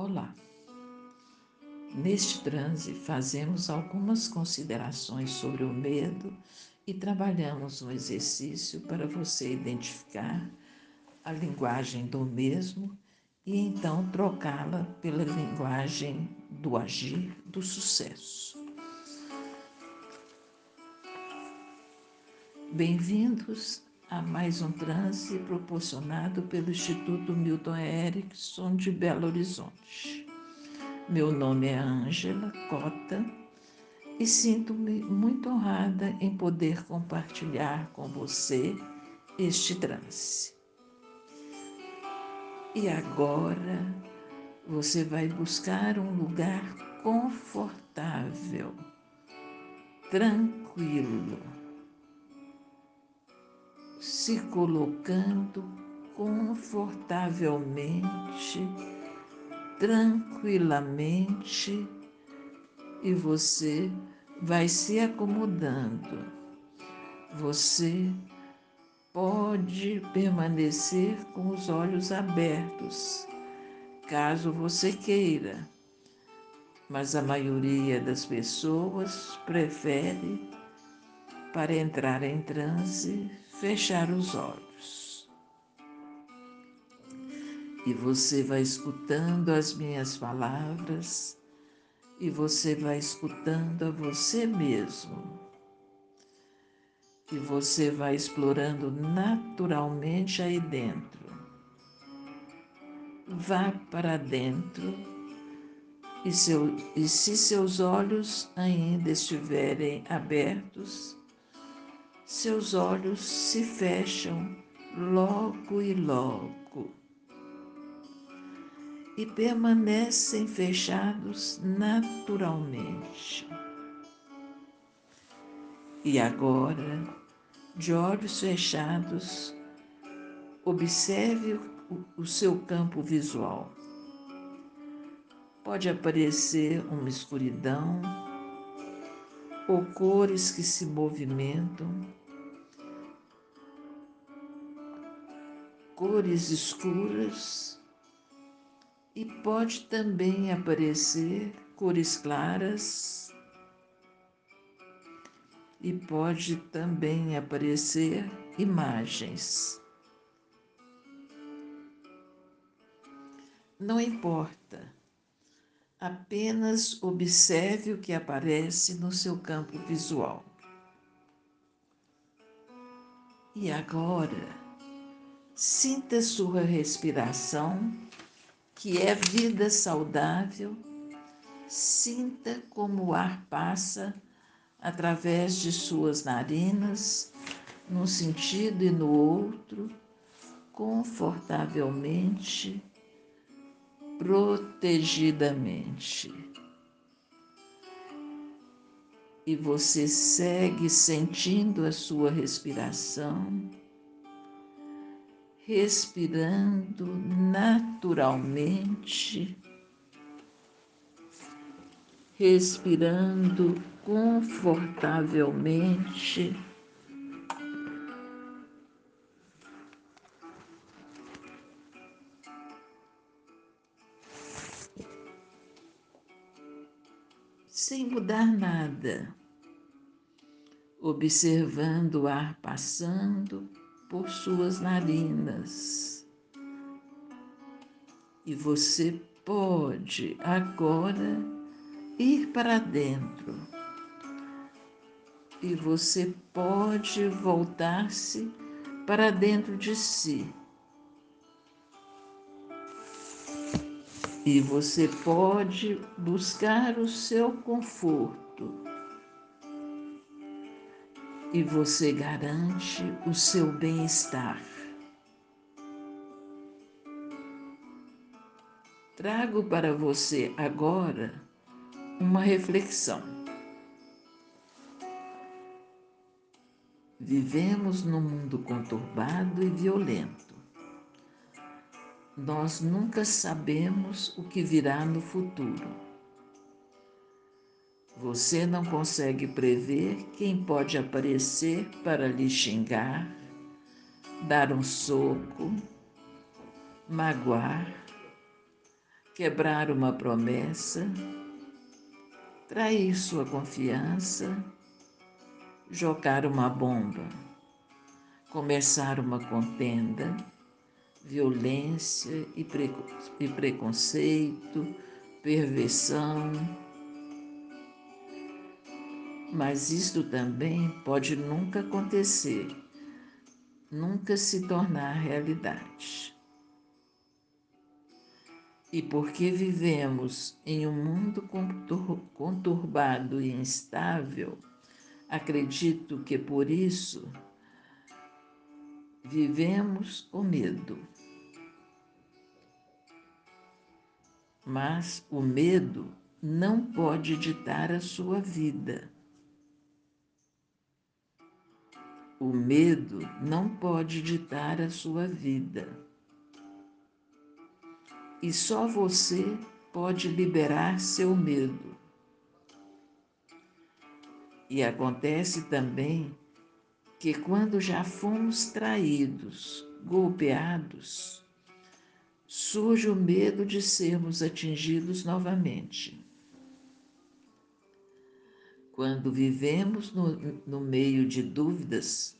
Olá! Neste transe, fazemos algumas considerações sobre o medo e trabalhamos um exercício para você identificar a linguagem do mesmo e então trocá-la pela linguagem do agir do sucesso. Bem-vindos a mais um transe proporcionado pelo Instituto Milton Erickson de Belo Horizonte. Meu nome é Ângela Cota e sinto-me muito honrada em poder compartilhar com você este transe. E agora você vai buscar um lugar confortável, tranquilo se colocando confortavelmente, tranquilamente e você vai se acomodando. Você pode permanecer com os olhos abertos, caso você queira, mas a maioria das pessoas prefere, para entrar em transe, fechar os olhos. E você vai escutando as minhas palavras e você vai escutando a você mesmo. E você vai explorando naturalmente aí dentro. Vá para dentro e, seu, e se seus olhos ainda estiverem abertos, seus olhos se fecham logo e logo e permanecem fechados naturalmente. E agora, de olhos fechados, observe o, seu campo visual. Pode aparecer uma escuridão ou cores que se movimentam cores escuras e pode também aparecer cores claras e pode também aparecer imagens. Não importa, apenas observe o que aparece no seu campo visual. E agora, Sinta sua respiração, que é vida saudável. Sinta como o ar passa através de suas narinas, num sentido e no outro, confortavelmente, protegidamente. E você segue sentindo a sua respiração respirando naturalmente, respirando confortavelmente. Sem mudar nada, observando o ar passando por suas narinas. E você pode agora ir para dentro. E você pode voltar-se para dentro de si. E você pode buscar o seu conforto e você garante o seu bem-estar. Trago para você agora uma reflexão. Vivemos num mundo conturbado e violento. Nós nunca sabemos o que virá no futuro você não consegue prever quem pode aparecer para lhe xingar, dar um soco, magoar, quebrar uma promessa, trair sua confiança, jogar uma bomba, começar uma contenda, violência e, e preconceito, perversão. Mas isto também pode nunca acontecer, nunca se tornar realidade. E porque vivemos em um mundo conturbado e instável, acredito que por isso vivemos o medo. Mas o medo não pode ditar a sua vida. O medo não pode ditar a sua vida e só você pode liberar seu medo. E acontece também que quando já fomos traídos, golpeados, surge o medo de sermos atingidos novamente. Quando vivemos no, no meio de dúvidas,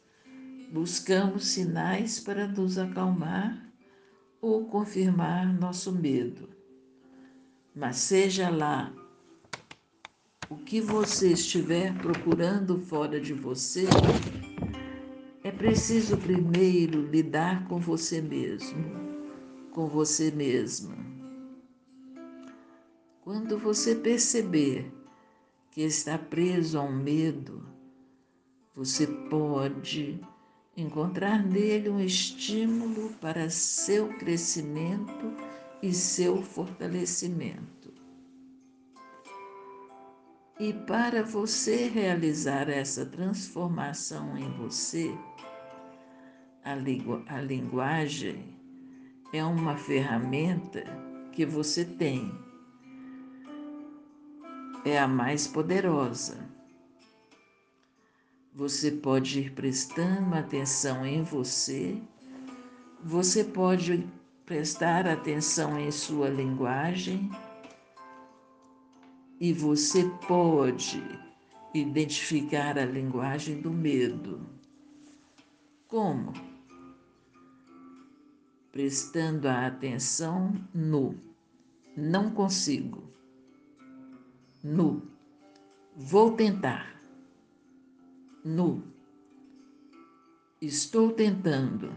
buscamos sinais para nos acalmar ou confirmar nosso medo. Mas seja lá o que você estiver procurando fora de você, é preciso primeiro lidar com você mesmo, com você mesma. Quando você perceber que está preso a um medo, você pode encontrar nele um estímulo para seu crescimento e seu fortalecimento. E para você realizar essa transformação em você, a, lingu a linguagem é uma ferramenta que você tem. É a mais poderosa. Você pode ir prestando atenção em você, você pode prestar atenção em sua linguagem. E você pode identificar a linguagem do medo. Como? Prestando a atenção no. Não consigo, no vou tentar. No estou tentando.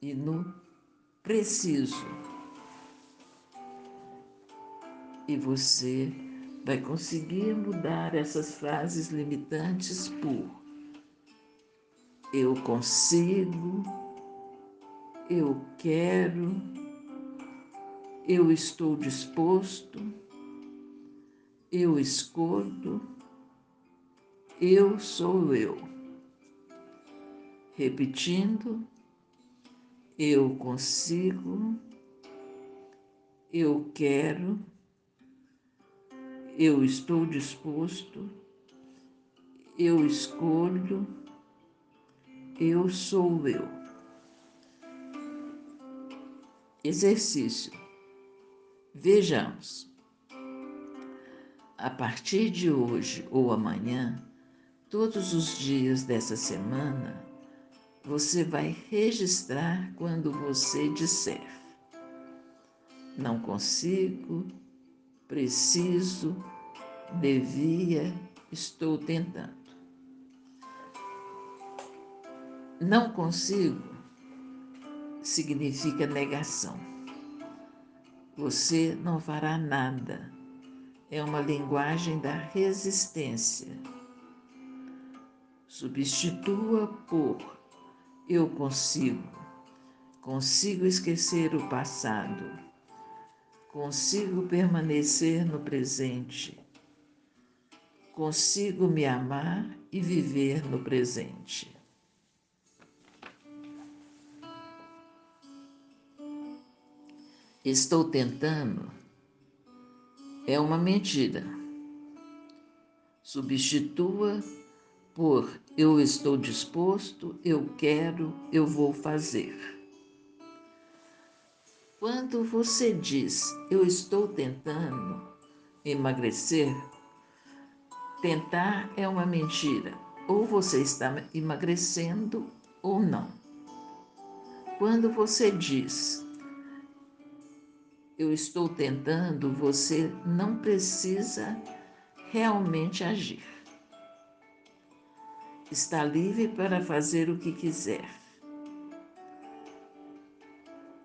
E no preciso. E você vai conseguir mudar essas frases limitantes por eu consigo, eu quero, eu estou disposto, eu escolho eu sou eu. Repetindo, eu consigo, eu quero, eu estou disposto, eu escolho, eu sou eu. Exercício. Vejamos. A partir de hoje ou amanhã, Todos os dias dessa semana, você vai registrar quando você disser: Não consigo, preciso, devia, estou tentando. Não consigo significa negação. Você não fará nada. É uma linguagem da resistência Substitua por eu consigo. Consigo esquecer o passado. Consigo permanecer no presente. Consigo me amar e viver no presente. Estou tentando é uma mentira. Substitua por eu estou disposto, eu quero, eu vou fazer. Quando você diz eu estou tentando emagrecer, tentar é uma mentira. Ou você está emagrecendo ou não. Quando você diz eu estou tentando, você não precisa realmente agir. Está livre para fazer o que quiser.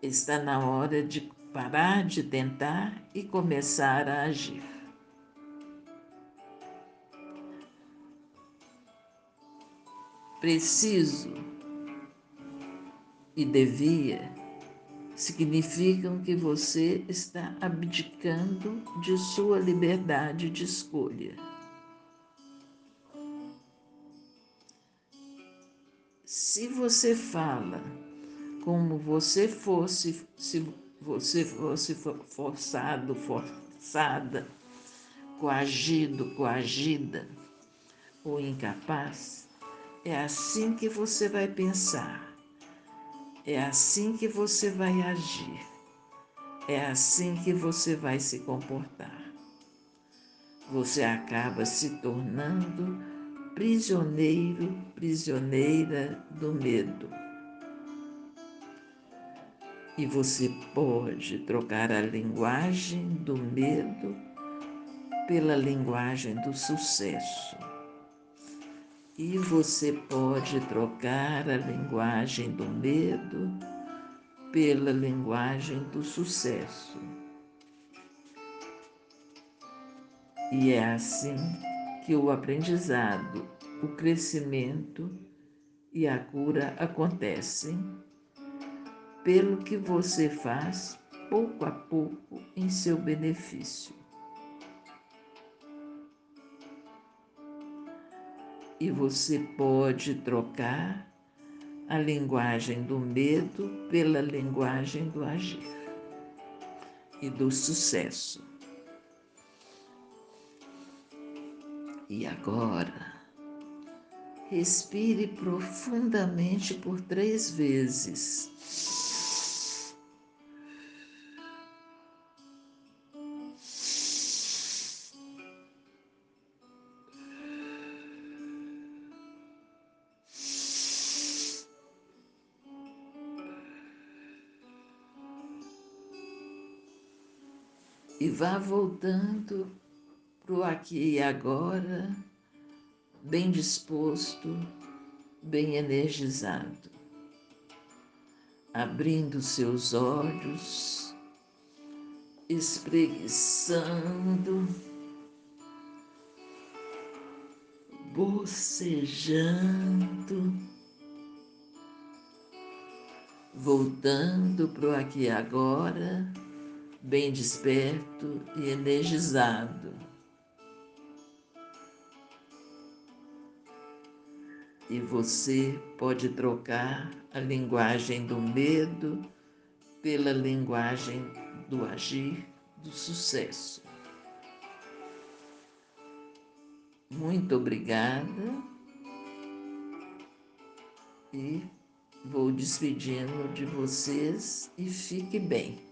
Está na hora de parar de tentar e começar a agir. Preciso e devia significam que você está abdicando de sua liberdade de escolha. Se você fala como você fosse, se você fosse forçado, forçada, coagido, coagida ou incapaz, é assim que você vai pensar é assim que você vai agir. É assim que você vai se comportar. Você acaba se tornando prisioneiro, prisioneira do medo. E você pode trocar a linguagem do medo pela linguagem do sucesso. E você pode trocar a linguagem do medo pela linguagem do sucesso. E é assim que o aprendizado, o crescimento e a cura acontecem pelo que você faz pouco a pouco em seu benefício. E você pode trocar a linguagem do medo pela linguagem do agir e do sucesso. E agora, respire profundamente por três vezes. E vá voltando para o aqui e agora, bem disposto, bem energizado, abrindo seus olhos, espreguiçando, bocejando, voltando para o aqui e agora bem desperto e energizado. E você pode trocar a linguagem do medo pela linguagem do agir, do sucesso. Muito obrigada e vou despedindo de vocês e fique bem.